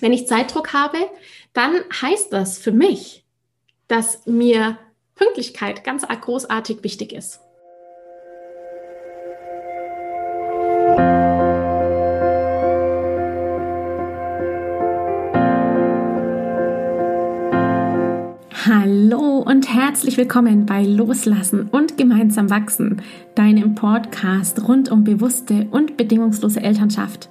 Wenn ich Zeitdruck habe, dann heißt das für mich, dass mir Pünktlichkeit ganz großartig wichtig ist. Hallo und herzlich willkommen bei Loslassen und gemeinsam wachsen, deinem Podcast rund um bewusste und bedingungslose Elternschaft.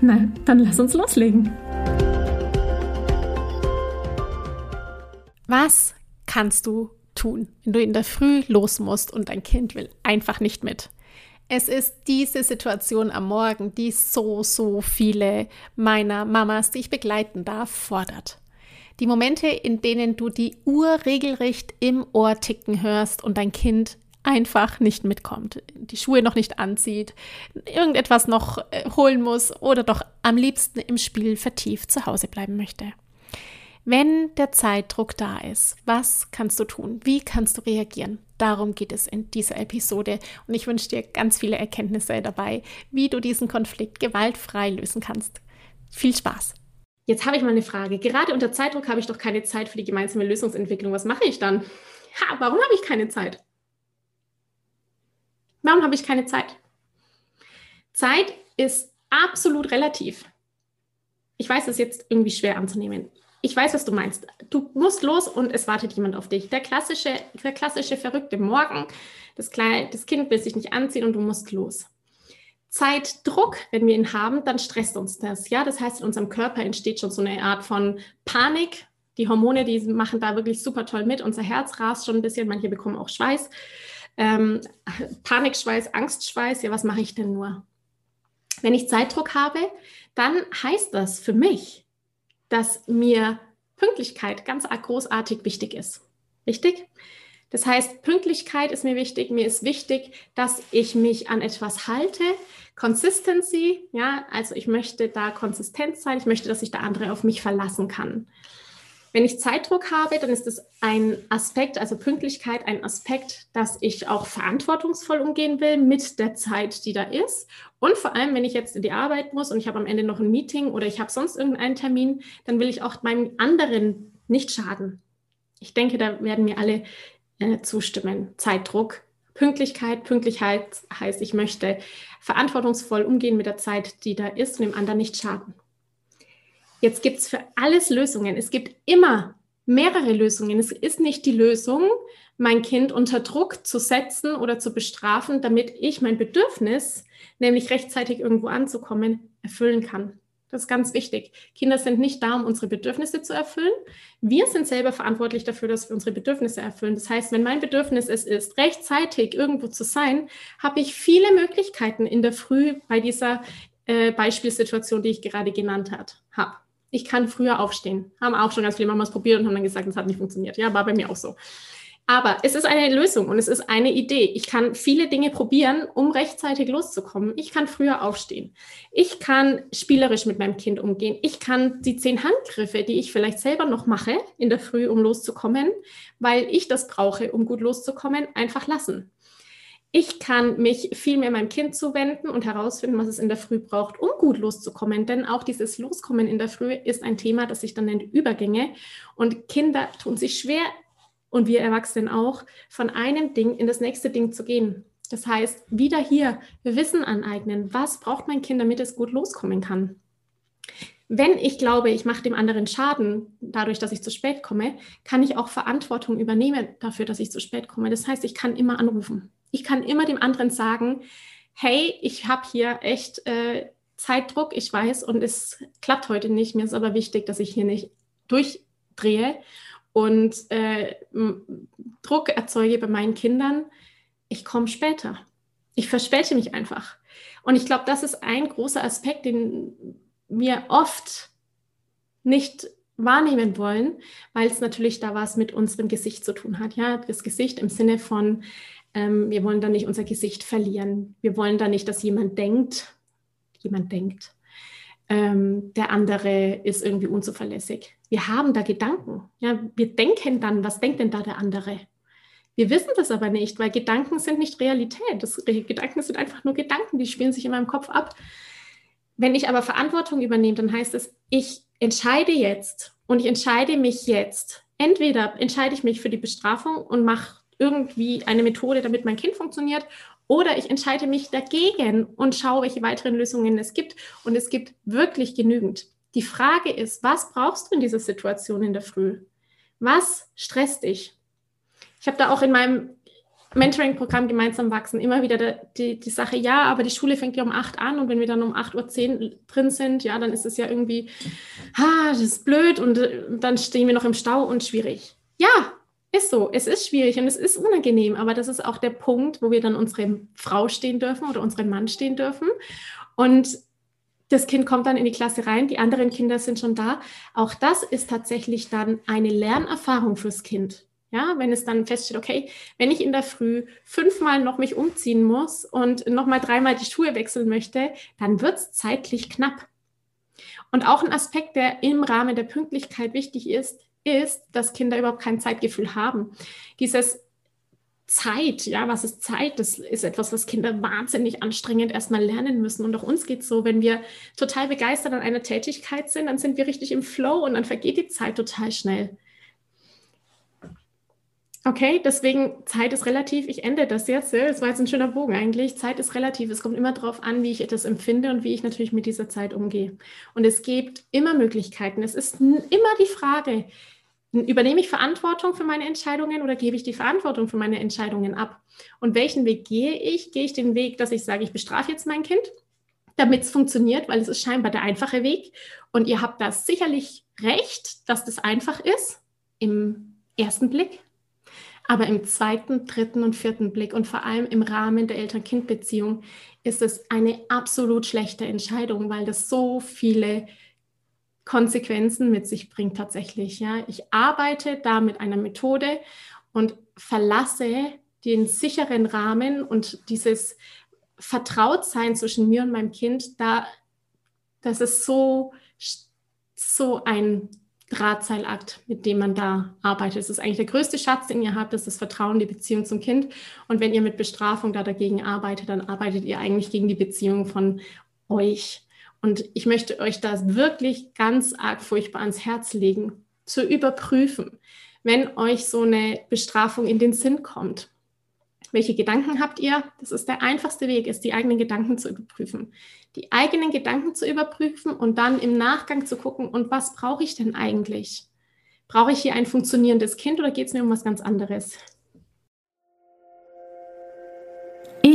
Na, dann lass uns loslegen. Was kannst du tun, wenn du in der Früh los musst und dein Kind will einfach nicht mit? Es ist diese Situation am Morgen, die so, so viele meiner Mamas, die ich begleiten darf, fordert. Die Momente, in denen du die Uhr regelrecht im Ohr ticken hörst und dein Kind einfach nicht mitkommt, die Schuhe noch nicht anzieht, irgendetwas noch äh, holen muss oder doch am liebsten im Spiel vertieft zu Hause bleiben möchte. Wenn der Zeitdruck da ist, was kannst du tun? Wie kannst du reagieren? Darum geht es in dieser Episode und ich wünsche dir ganz viele Erkenntnisse dabei, wie du diesen Konflikt gewaltfrei lösen kannst. Viel Spaß! Jetzt habe ich mal eine Frage. Gerade unter Zeitdruck habe ich doch keine Zeit für die gemeinsame Lösungsentwicklung. Was mache ich dann? Ha, warum habe ich keine Zeit? Warum habe ich keine Zeit? Zeit ist absolut relativ. Ich weiß, es ist jetzt irgendwie schwer anzunehmen. Ich weiß, was du meinst. Du musst los und es wartet jemand auf dich. Der klassische, der klassische verrückte Morgen. Das, Kleine, das Kind will sich nicht anziehen und du musst los. Zeitdruck, wenn wir ihn haben, dann stresst uns das. Ja, das heißt, in unserem Körper entsteht schon so eine Art von Panik. Die Hormone, die machen da wirklich super toll mit. Unser Herz rast schon ein bisschen. Manche bekommen auch Schweiß. Ähm, Panikschweiß, Angstschweiß. Ja, was mache ich denn nur? Wenn ich Zeitdruck habe, dann heißt das für mich, dass mir Pünktlichkeit ganz großartig wichtig ist. Richtig? Das heißt, Pünktlichkeit ist mir wichtig. Mir ist wichtig, dass ich mich an etwas halte. Consistency, ja, also ich möchte da konsistent sein. Ich möchte, dass sich der andere auf mich verlassen kann. Wenn ich Zeitdruck habe, dann ist es ein Aspekt, also Pünktlichkeit, ein Aspekt, dass ich auch verantwortungsvoll umgehen will mit der Zeit, die da ist. Und vor allem, wenn ich jetzt in die Arbeit muss und ich habe am Ende noch ein Meeting oder ich habe sonst irgendeinen Termin, dann will ich auch meinem anderen nicht schaden. Ich denke, da werden mir alle äh, zustimmen. Zeitdruck, Pünktlichkeit. Pünktlichkeit heißt, ich möchte verantwortungsvoll umgehen mit der Zeit, die da ist und dem anderen nicht schaden. Jetzt gibt es für alles Lösungen. Es gibt immer mehrere Lösungen. Es ist nicht die Lösung, mein Kind unter Druck zu setzen oder zu bestrafen, damit ich mein Bedürfnis, nämlich rechtzeitig irgendwo anzukommen, erfüllen kann. Das ist ganz wichtig. Kinder sind nicht da, um unsere Bedürfnisse zu erfüllen. Wir sind selber verantwortlich dafür, dass wir unsere Bedürfnisse erfüllen. Das heißt, wenn mein Bedürfnis es ist, rechtzeitig irgendwo zu sein, habe ich viele Möglichkeiten in der Früh bei dieser äh, Beispielsituation, die ich gerade genannt habe ich kann früher aufstehen. Haben auch schon ganz viele Mamas probiert und haben dann gesagt, das hat nicht funktioniert. Ja, war bei mir auch so. Aber es ist eine Lösung und es ist eine Idee. Ich kann viele Dinge probieren, um rechtzeitig loszukommen. Ich kann früher aufstehen. Ich kann spielerisch mit meinem Kind umgehen. Ich kann die zehn Handgriffe, die ich vielleicht selber noch mache in der Früh, um loszukommen, weil ich das brauche, um gut loszukommen, einfach lassen. Ich kann mich viel mehr meinem Kind zuwenden und herausfinden, was es in der Früh braucht, um gut loszukommen. Denn auch dieses Loskommen in der Früh ist ein Thema, das sich dann nennt Übergänge. Und Kinder tun sich schwer, und wir Erwachsenen auch, von einem Ding in das nächste Ding zu gehen. Das heißt, wieder hier Wissen aneignen. Was braucht mein Kind, damit es gut loskommen kann? Wenn ich glaube, ich mache dem anderen Schaden dadurch, dass ich zu spät komme, kann ich auch Verantwortung übernehmen dafür, dass ich zu spät komme. Das heißt, ich kann immer anrufen. Ich kann immer dem anderen sagen, hey, ich habe hier echt äh, Zeitdruck, ich weiß, und es klappt heute nicht. Mir ist aber wichtig, dass ich hier nicht durchdrehe und äh, Druck erzeuge bei meinen Kindern. Ich komme später. Ich verspäte mich einfach. Und ich glaube, das ist ein großer Aspekt, den wir oft nicht wahrnehmen wollen, weil es natürlich da was mit unserem Gesicht zu tun hat. Ja, das Gesicht im Sinne von, ähm, wir wollen da nicht unser Gesicht verlieren. Wir wollen da nicht, dass jemand denkt, jemand denkt, ähm, der andere ist irgendwie unzuverlässig. Wir haben da Gedanken. Ja, wir denken dann, was denkt denn da der andere? Wir wissen das aber nicht, weil Gedanken sind nicht Realität. Das, Gedanken sind einfach nur Gedanken, die spielen sich in meinem Kopf ab. Wenn ich aber Verantwortung übernehme, dann heißt es, ich entscheide jetzt und ich entscheide mich jetzt. Entweder entscheide ich mich für die Bestrafung und mache irgendwie eine Methode, damit mein Kind funktioniert, oder ich entscheide mich dagegen und schaue, welche weiteren Lösungen es gibt. Und es gibt wirklich genügend. Die Frage ist, was brauchst du in dieser Situation in der Früh? Was stresst dich? Ich habe da auch in meinem Mentoring-Programm gemeinsam wachsen immer wieder die, die Sache, ja, aber die Schule fängt ja um 8 an und wenn wir dann um 8.10 Uhr drin sind, ja, dann ist es ja irgendwie, ha, das ist blöd und äh, dann stehen wir noch im Stau und schwierig. Ja, ist so, es ist schwierig und es ist unangenehm, aber das ist auch der Punkt, wo wir dann unsere Frau stehen dürfen oder unseren Mann stehen dürfen und das Kind kommt dann in die Klasse rein, die anderen Kinder sind schon da. Auch das ist tatsächlich dann eine Lernerfahrung fürs Kind. Ja, wenn es dann feststeht, okay, wenn ich in der Früh fünfmal noch mich umziehen muss und nochmal dreimal die Schuhe wechseln möchte, dann wird es zeitlich knapp. Und auch ein Aspekt, der im Rahmen der Pünktlichkeit wichtig ist, ist, dass Kinder überhaupt kein Zeitgefühl haben. Dieses Zeit, ja, was ist Zeit? Das ist etwas, was Kinder wahnsinnig anstrengend erstmal lernen müssen. Und auch uns geht es so, wenn wir total begeistert an einer Tätigkeit sind, dann sind wir richtig im Flow und dann vergeht die Zeit total schnell. Okay, deswegen Zeit ist relativ. Ich ende das jetzt. Es war jetzt ein schöner Bogen eigentlich. Zeit ist relativ. Es kommt immer darauf an, wie ich etwas empfinde und wie ich natürlich mit dieser Zeit umgehe. Und es gibt immer Möglichkeiten. Es ist immer die Frage, übernehme ich Verantwortung für meine Entscheidungen oder gebe ich die Verantwortung für meine Entscheidungen ab? Und welchen Weg gehe ich? Gehe ich den Weg, dass ich sage, ich bestrafe jetzt mein Kind, damit es funktioniert, weil es ist scheinbar der einfache Weg. Und ihr habt da sicherlich recht, dass das einfach ist im ersten Blick. Aber im zweiten, dritten und vierten Blick und vor allem im Rahmen der Eltern-Kind-Beziehung ist es eine absolut schlechte Entscheidung, weil das so viele Konsequenzen mit sich bringt tatsächlich. Ja, ich arbeite da mit einer Methode und verlasse den sicheren Rahmen und dieses Vertrautsein zwischen mir und meinem Kind, da, das ist so, so ein Drahtseilakt, mit dem man da arbeitet. Es ist eigentlich der größte Schatz, den ihr habt, das ist das Vertrauen, die Beziehung zum Kind. Und wenn ihr mit Bestrafung da dagegen arbeitet, dann arbeitet ihr eigentlich gegen die Beziehung von euch. Und ich möchte euch das wirklich ganz arg furchtbar ans Herz legen, zu überprüfen, wenn euch so eine Bestrafung in den Sinn kommt. Welche Gedanken habt ihr? Das ist der einfachste Weg, ist die eigenen Gedanken zu überprüfen. Die eigenen Gedanken zu überprüfen und dann im Nachgang zu gucken, und was brauche ich denn eigentlich? Brauche ich hier ein funktionierendes Kind oder geht es mir um was ganz anderes?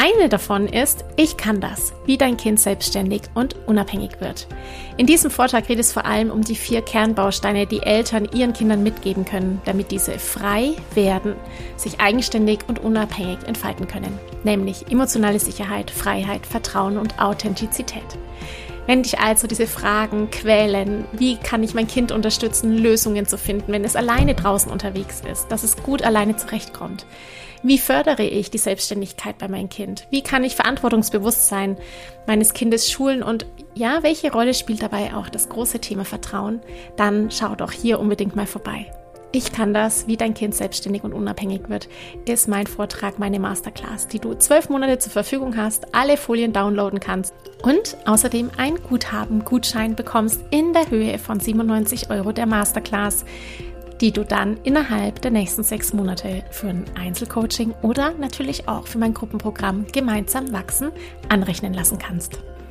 Eine davon ist, ich kann das, wie dein Kind selbstständig und unabhängig wird. In diesem Vortrag geht es vor allem um die vier Kernbausteine, die Eltern ihren Kindern mitgeben können, damit diese frei werden, sich eigenständig und unabhängig entfalten können, nämlich emotionale Sicherheit, Freiheit, Vertrauen und Authentizität. Wenn dich also diese Fragen quälen, wie kann ich mein Kind unterstützen, Lösungen zu finden, wenn es alleine draußen unterwegs ist, dass es gut alleine zurechtkommt, wie fördere ich die Selbstständigkeit bei meinem Kind? Wie kann ich Verantwortungsbewusstsein meines Kindes schulen? Und ja, welche Rolle spielt dabei auch das große Thema Vertrauen? Dann schau doch hier unbedingt mal vorbei. Ich kann das, wie dein Kind selbstständig und unabhängig wird, ist mein Vortrag, meine Masterclass, die du zwölf Monate zur Verfügung hast, alle Folien downloaden kannst und außerdem ein Guthaben, Gutschein bekommst in der Höhe von 97 Euro der Masterclass, die du dann innerhalb der nächsten sechs Monate für ein Einzelcoaching oder natürlich auch für mein Gruppenprogramm Gemeinsam wachsen anrechnen lassen kannst.